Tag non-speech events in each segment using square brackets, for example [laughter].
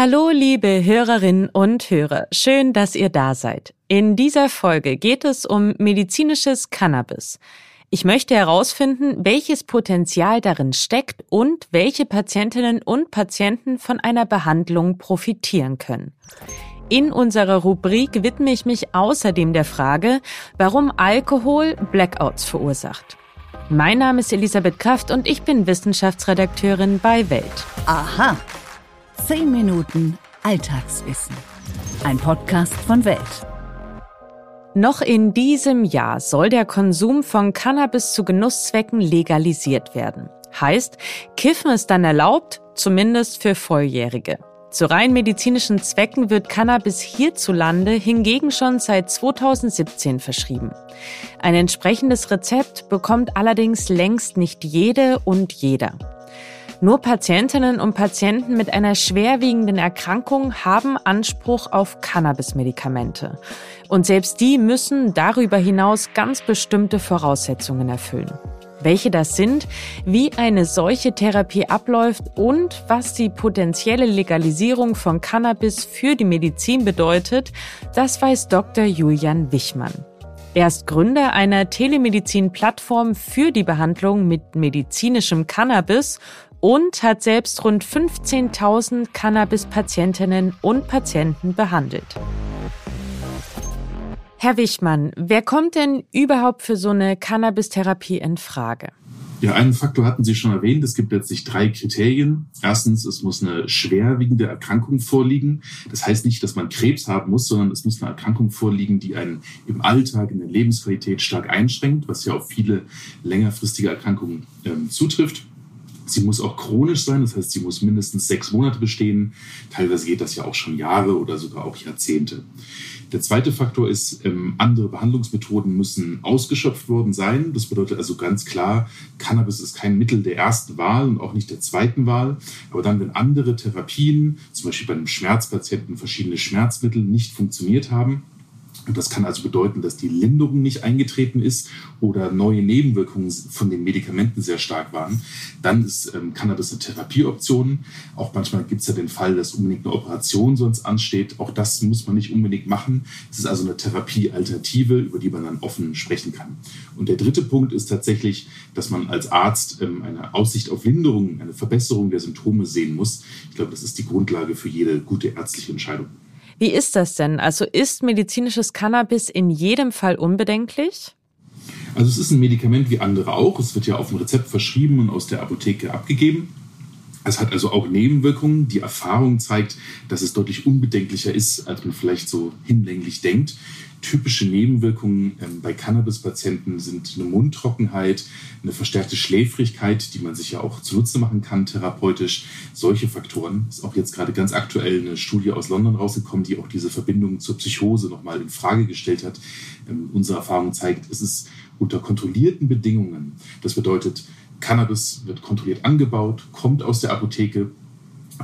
Hallo, liebe Hörerinnen und Hörer. Schön, dass ihr da seid. In dieser Folge geht es um medizinisches Cannabis. Ich möchte herausfinden, welches Potenzial darin steckt und welche Patientinnen und Patienten von einer Behandlung profitieren können. In unserer Rubrik widme ich mich außerdem der Frage, warum Alkohol Blackouts verursacht. Mein Name ist Elisabeth Kraft und ich bin Wissenschaftsredakteurin bei Welt. Aha. Zehn Minuten Alltagswissen. Ein Podcast von Welt. Noch in diesem Jahr soll der Konsum von Cannabis zu Genusszwecken legalisiert werden. Heißt, Kiffen ist dann erlaubt, zumindest für Volljährige. Zu rein medizinischen Zwecken wird Cannabis hierzulande hingegen schon seit 2017 verschrieben. Ein entsprechendes Rezept bekommt allerdings längst nicht jede und jeder. Nur Patientinnen und Patienten mit einer schwerwiegenden Erkrankung haben Anspruch auf Cannabis-Medikamente. Und selbst die müssen darüber hinaus ganz bestimmte Voraussetzungen erfüllen. Welche das sind, wie eine solche Therapie abläuft und was die potenzielle Legalisierung von Cannabis für die Medizin bedeutet, das weiß Dr. Julian Wichmann. Er ist Gründer einer Telemedizin-Plattform für die Behandlung mit medizinischem Cannabis und hat selbst rund 15.000 Cannabis-Patientinnen und Patienten behandelt. Herr Wichmann, wer kommt denn überhaupt für so eine Cannabis-Therapie in Frage? Ja, einen Faktor hatten Sie schon erwähnt. Es gibt letztlich drei Kriterien. Erstens, es muss eine schwerwiegende Erkrankung vorliegen. Das heißt nicht, dass man Krebs haben muss, sondern es muss eine Erkrankung vorliegen, die einen im Alltag, in der Lebensqualität stark einschränkt, was ja auf viele längerfristige Erkrankungen ähm, zutrifft. Sie muss auch chronisch sein, das heißt, sie muss mindestens sechs Monate bestehen. Teilweise geht das ja auch schon Jahre oder sogar auch Jahrzehnte. Der zweite Faktor ist, ähm, andere Behandlungsmethoden müssen ausgeschöpft worden sein. Das bedeutet also ganz klar, Cannabis ist kein Mittel der ersten Wahl und auch nicht der zweiten Wahl. Aber dann, wenn andere Therapien, zum Beispiel bei einem Schmerzpatienten, verschiedene Schmerzmittel nicht funktioniert haben, das kann also bedeuten, dass die Linderung nicht eingetreten ist oder neue Nebenwirkungen von den Medikamenten sehr stark waren. Dann ist ähm, Cannabis eine Therapieoption. Auch manchmal gibt es ja den Fall, dass unbedingt eine Operation sonst ansteht. Auch das muss man nicht unbedingt machen. Es ist also eine Therapiealternative, über die man dann offen sprechen kann. Und der dritte Punkt ist tatsächlich, dass man als Arzt ähm, eine Aussicht auf Linderung, eine Verbesserung der Symptome sehen muss. Ich glaube, das ist die Grundlage für jede gute ärztliche Entscheidung. Wie ist das denn? Also ist medizinisches Cannabis in jedem Fall unbedenklich? Also es ist ein Medikament wie andere auch. Es wird ja auf dem Rezept verschrieben und aus der Apotheke abgegeben. Es hat also auch Nebenwirkungen. Die Erfahrung zeigt, dass es deutlich unbedenklicher ist, als man vielleicht so hinlänglich denkt. Typische Nebenwirkungen ähm, bei Cannabis-Patienten sind eine Mundtrockenheit, eine verstärkte Schläfrigkeit, die man sich ja auch zunutze machen kann, therapeutisch. Solche Faktoren. Ist auch jetzt gerade ganz aktuell eine Studie aus London rausgekommen, die auch diese Verbindung zur Psychose nochmal in Frage gestellt hat. Ähm, unsere Erfahrung zeigt, es ist unter kontrollierten Bedingungen. Das bedeutet, Cannabis wird kontrolliert angebaut, kommt aus der Apotheke,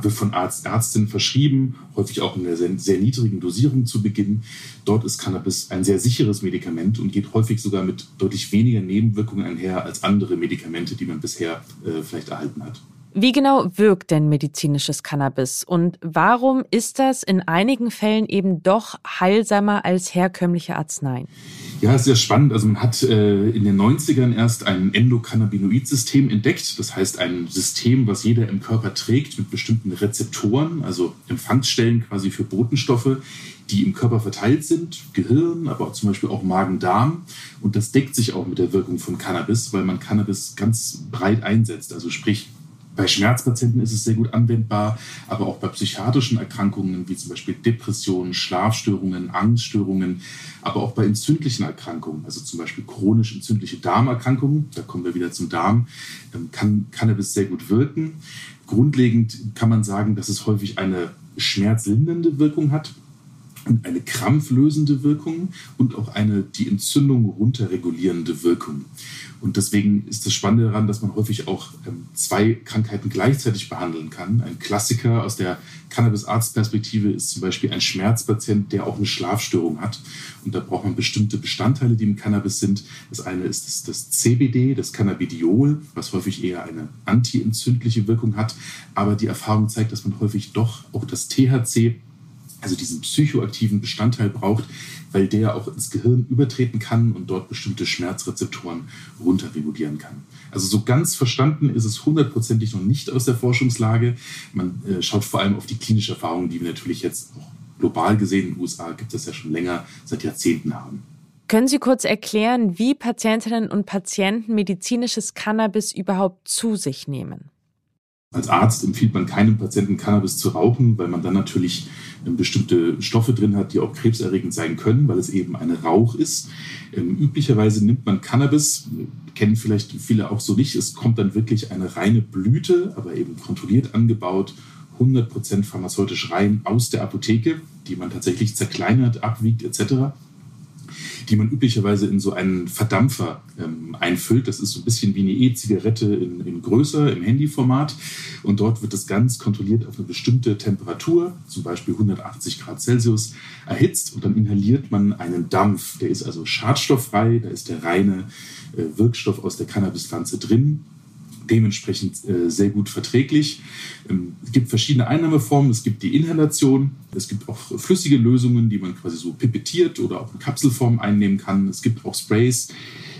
wird von Arzt, Ärztin verschrieben, häufig auch in einer sehr, sehr, niedrigen Dosierung zu Beginn. Dort ist Cannabis ein sehr sicheres Medikament und geht häufig sogar mit deutlich weniger Nebenwirkungen einher als andere Medikamente, die man bisher äh, vielleicht erhalten hat. Wie genau wirkt denn medizinisches Cannabis und warum ist das in einigen Fällen eben doch heilsamer als herkömmliche Arzneien? Ja, ist sehr spannend. Also man hat äh, in den 90ern erst ein Endokannabinoid-System entdeckt. Das heißt ein System, was jeder im Körper trägt mit bestimmten Rezeptoren, also Empfangsstellen quasi für Botenstoffe, die im Körper verteilt sind, Gehirn, aber zum Beispiel auch Magen-Darm. Und das deckt sich auch mit der Wirkung von Cannabis, weil man Cannabis ganz breit einsetzt. Also sprich, bei Schmerzpatienten ist es sehr gut anwendbar, aber auch bei psychiatrischen Erkrankungen wie zum Beispiel Depressionen, Schlafstörungen, Angststörungen, aber auch bei entzündlichen Erkrankungen, also zum Beispiel chronisch entzündliche Darmerkrankungen, da kommen wir wieder zum Darm, ähm, kann Cannabis sehr gut wirken. Grundlegend kann man sagen, dass es häufig eine schmerzlindernde Wirkung hat und eine krampflösende Wirkung und auch eine die Entzündung runterregulierende Wirkung. Und deswegen ist das Spannende daran, dass man häufig auch ähm, zwei Krankheiten gleichzeitig behandeln kann. Ein Klassiker aus der Cannabis-Arzt-Perspektive ist zum Beispiel ein Schmerzpatient, der auch eine Schlafstörung hat. Und da braucht man bestimmte Bestandteile, die im Cannabis sind. Das eine ist das, das CBD, das Cannabidiol, was häufig eher eine antientzündliche Wirkung hat. Aber die Erfahrung zeigt, dass man häufig doch auch das THC also diesen psychoaktiven Bestandteil braucht, weil der auch ins Gehirn übertreten kann und dort bestimmte Schmerzrezeptoren runterregulieren kann. Also so ganz verstanden ist es hundertprozentig noch nicht aus der Forschungslage. Man äh, schaut vor allem auf die klinische Erfahrung, die wir natürlich jetzt auch global gesehen in den USA gibt es ja schon länger, seit Jahrzehnten haben. Können Sie kurz erklären, wie Patientinnen und Patienten medizinisches Cannabis überhaupt zu sich nehmen? Als Arzt empfiehlt man keinem Patienten Cannabis zu rauchen, weil man dann natürlich ähm, bestimmte Stoffe drin hat, die auch krebserregend sein können, weil es eben ein Rauch ist. Ähm, üblicherweise nimmt man Cannabis, kennen vielleicht viele auch so nicht. Es kommt dann wirklich eine reine Blüte, aber eben kontrolliert angebaut, 100% pharmazeutisch rein aus der Apotheke, die man tatsächlich zerkleinert, abwiegt etc die man üblicherweise in so einen Verdampfer ähm, einfüllt. Das ist so ein bisschen wie eine E-Zigarette in, in größer, im Handyformat. Und dort wird das ganz kontrolliert auf eine bestimmte Temperatur, zum Beispiel 180 Grad Celsius, erhitzt und dann inhaliert man einen Dampf. Der ist also schadstofffrei, da ist der reine äh, Wirkstoff aus der Cannabispflanze drin dementsprechend äh, sehr gut verträglich. Ähm, es gibt verschiedene Einnahmeformen. Es gibt die Inhalation. Es gibt auch flüssige Lösungen, die man quasi so pipettiert oder auch in Kapselform einnehmen kann. Es gibt auch Sprays.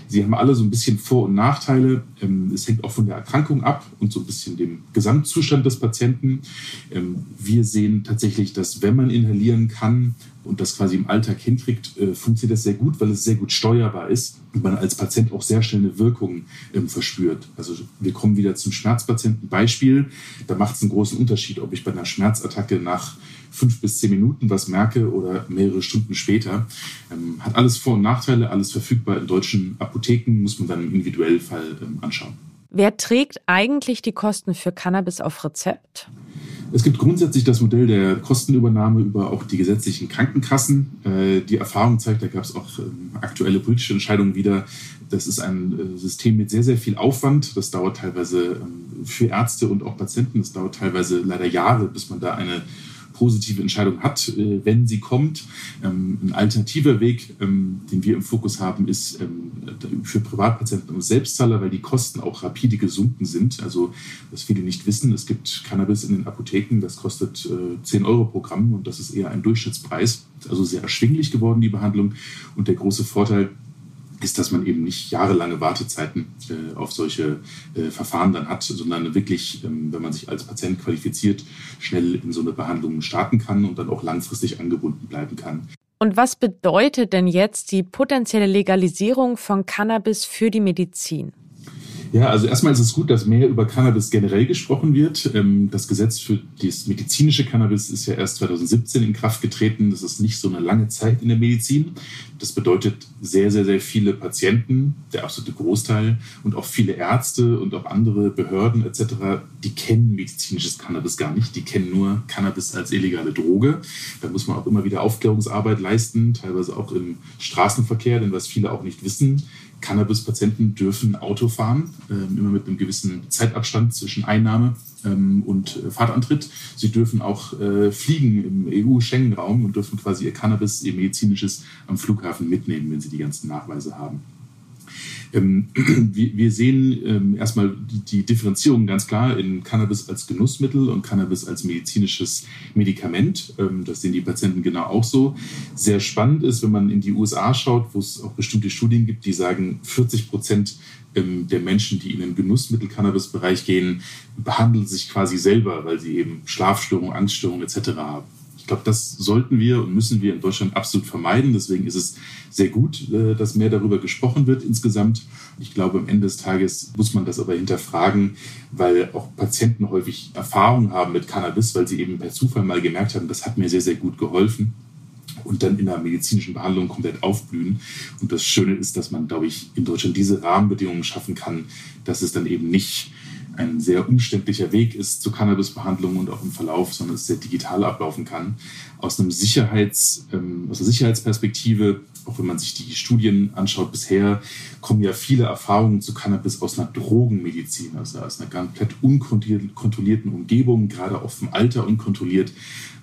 Sie haben alle so ein bisschen Vor- und Nachteile. Ähm, es hängt auch von der Erkrankung ab und so ein bisschen dem Gesamtzustand des Patienten. Ähm, wir sehen tatsächlich, dass wenn man inhalieren kann und das quasi im Alltag hinkriegt, äh, funktioniert das sehr gut, weil es sehr gut steuerbar ist und man als Patient auch sehr schnell eine Wirkung ähm, verspürt. Also wir kommen wieder zum Schmerzpatientenbeispiel. Da macht es einen großen Unterschied, ob ich bei einer Schmerzattacke nach fünf bis zehn Minuten was merke oder mehrere Stunden später. Ähm, hat alles Vor- und Nachteile, alles verfügbar in deutschen Apotheken, muss man dann im Individuellfall ähm, anschauen. Wer trägt eigentlich die Kosten für Cannabis auf Rezept? Es gibt grundsätzlich das Modell der Kostenübernahme über auch die gesetzlichen Krankenkassen. Äh, die Erfahrung zeigt, da gab es auch ähm, aktuelle politische Entscheidungen wieder. Das ist ein äh, System mit sehr, sehr viel Aufwand. Das dauert teilweise ähm, für Ärzte und auch Patienten. Das dauert teilweise leider Jahre, bis man da eine positive Entscheidung hat, äh, wenn sie kommt. Ähm, ein alternativer Weg, ähm, den wir im Fokus haben, ist ähm, für Privatpatienten und Selbstzahler, weil die Kosten auch rapide gesunken sind. Also, was viele nicht wissen, es gibt Cannabis in den Apotheken, das kostet 10 äh, Euro pro Gramm und das ist eher ein Durchschnittspreis. Also sehr erschwinglich geworden, die Behandlung. Und der große Vorteil, ist, dass man eben nicht jahrelange Wartezeiten äh, auf solche äh, Verfahren dann hat, sondern wirklich, ähm, wenn man sich als Patient qualifiziert, schnell in so eine Behandlung starten kann und dann auch langfristig angebunden bleiben kann. Und was bedeutet denn jetzt die potenzielle Legalisierung von Cannabis für die Medizin? Ja, also erstmal ist es gut, dass mehr über Cannabis generell gesprochen wird. Ähm, das Gesetz für das medizinische Cannabis ist ja erst 2017 in Kraft getreten. Das ist nicht so eine lange Zeit in der Medizin. Das bedeutet sehr, sehr, sehr viele Patienten, der absolute Großteil und auch viele Ärzte und auch andere Behörden etc., die kennen medizinisches Cannabis gar nicht. Die kennen nur Cannabis als illegale Droge. Da muss man auch immer wieder Aufklärungsarbeit leisten, teilweise auch im Straßenverkehr, denn was viele auch nicht wissen, Cannabis-Patienten dürfen Auto fahren, äh, immer mit einem gewissen Zeitabstand zwischen Einnahme ähm, und äh, Fahrtantritt. Sie dürfen auch äh, fliegen im EU-Schengen-Raum und dürfen quasi ihr Cannabis, ihr medizinisches am Flughafen mitnehmen, wenn sie die ganzen Nachweise haben. Ähm, [clears throat] wir, sehen ähm, erstmal die, Differenzierung ganz klar in Cannabis als Genussmittel und Cannabis als medizinisches Medikament. Ähm, das sehen die Patienten genau auch so. Sehr spannend ist, wenn man in die USA schaut, wo es auch bestimmte Studien gibt, die sagen, 40 Prozent der Menschen, die in den Genussmittel-Cannabis-Bereich gehen, behandeln sich quasi selber, weil sie eben Schlafstörungen, Angststörungen etc. haben. Ich glaube, das sollten wir und müssen wir in Deutschland absolut vermeiden. Deswegen ist es sehr gut, äh, dass mehr darüber gesprochen wird insgesamt. Ich glaube, am Ende des Tages muss man das aber hinterfragen, weil auch Patienten häufig Erfahrung haben mit Cannabis, weil sie eben per Zufall mal gemerkt haben, das hat mir sehr, sehr gut geholfen und dann in der medizinischen Behandlung komplett aufblühen. Und das Schöne ist, dass man, glaube ich, in Deutschland diese Rahmenbedingungen schaffen kann, dass es dann eben nicht ein sehr umständlicher Weg ist zur Cannabisbehandlung und auch im Verlauf, sondern es sehr digital ablaufen kann. Aus, einem Sicherheits, ähm, aus einer Sicherheitsperspektive, auch wenn man sich die Studien anschaut bisher, kommen ja viele Erfahrungen zu Cannabis aus einer Drogenmedizin, also aus einer komplett unkontrollierten Umgebung, gerade auch vom Alter unkontrolliert.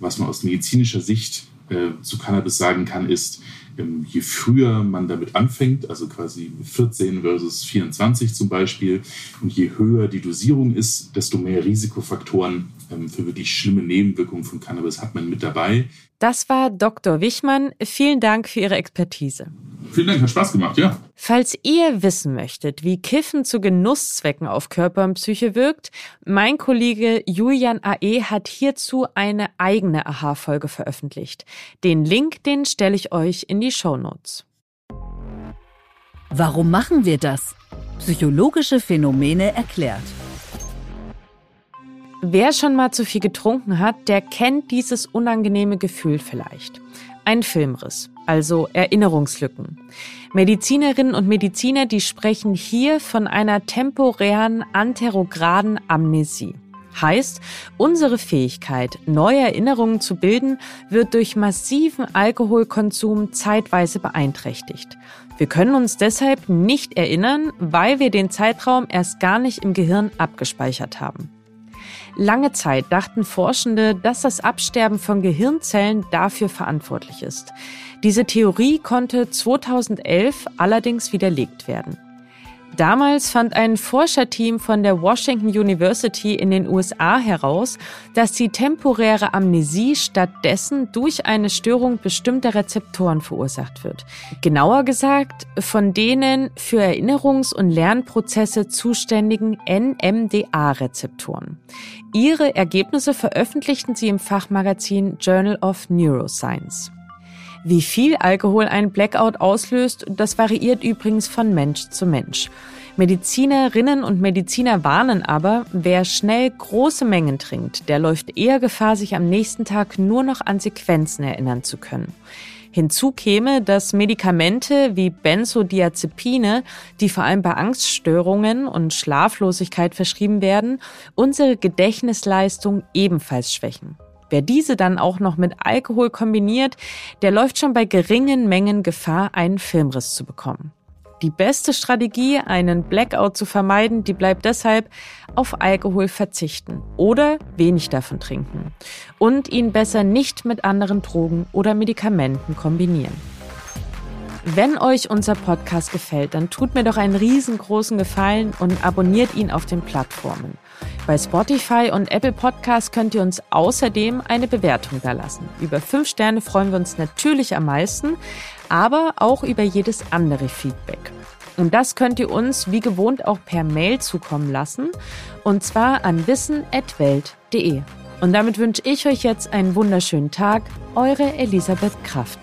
Was man aus medizinischer Sicht äh, zu Cannabis sagen kann, ist, ähm, je früher man damit anfängt, also quasi 14 versus 24 zum Beispiel, und je höher die Dosierung ist, desto mehr Risikofaktoren ähm, für wirklich schlimme Nebenwirkungen von Cannabis hat man mit dabei. Das war Dr. Wichmann. Vielen Dank für Ihre Expertise. Vielen Dank, hat Spaß gemacht, ja. Falls ihr wissen möchtet, wie Kiffen zu Genusszwecken auf Körper und Psyche wirkt, mein Kollege Julian AE hat hierzu eine eigene Aha-Folge veröffentlicht. Den Link, den stelle ich euch in die Show Notes. Warum machen wir das? Psychologische Phänomene erklärt. Wer schon mal zu viel getrunken hat, der kennt dieses unangenehme Gefühl vielleicht. Ein Filmriss, also Erinnerungslücken. Medizinerinnen und Mediziner, die sprechen hier von einer temporären anterograden Amnesie. Heißt, unsere Fähigkeit, neue Erinnerungen zu bilden, wird durch massiven Alkoholkonsum zeitweise beeinträchtigt. Wir können uns deshalb nicht erinnern, weil wir den Zeitraum erst gar nicht im Gehirn abgespeichert haben. Lange Zeit dachten Forschende, dass das Absterben von Gehirnzellen dafür verantwortlich ist. Diese Theorie konnte 2011 allerdings widerlegt werden. Damals fand ein Forscherteam von der Washington University in den USA heraus, dass die temporäre Amnesie stattdessen durch eine Störung bestimmter Rezeptoren verursacht wird. Genauer gesagt von denen für Erinnerungs- und Lernprozesse zuständigen NMDA-Rezeptoren. Ihre Ergebnisse veröffentlichten sie im Fachmagazin Journal of Neuroscience. Wie viel Alkohol ein Blackout auslöst, das variiert übrigens von Mensch zu Mensch. Medizinerinnen und Mediziner warnen aber, wer schnell große Mengen trinkt, der läuft eher Gefahr, sich am nächsten Tag nur noch an Sequenzen erinnern zu können. Hinzu käme, dass Medikamente wie Benzodiazepine, die vor allem bei Angststörungen und Schlaflosigkeit verschrieben werden, unsere Gedächtnisleistung ebenfalls schwächen. Wer diese dann auch noch mit Alkohol kombiniert, der läuft schon bei geringen Mengen Gefahr, einen Filmriss zu bekommen. Die beste Strategie, einen Blackout zu vermeiden, die bleibt deshalb auf Alkohol verzichten oder wenig davon trinken und ihn besser nicht mit anderen Drogen oder Medikamenten kombinieren. Wenn euch unser Podcast gefällt, dann tut mir doch einen riesengroßen Gefallen und abonniert ihn auf den Plattformen. Bei Spotify und Apple Podcasts könnt ihr uns außerdem eine Bewertung da lassen. Über fünf Sterne freuen wir uns natürlich am meisten, aber auch über jedes andere Feedback. Und das könnt ihr uns wie gewohnt auch per Mail zukommen lassen, und zwar an wissen.welt.de. Und damit wünsche ich euch jetzt einen wunderschönen Tag. Eure Elisabeth Kraft.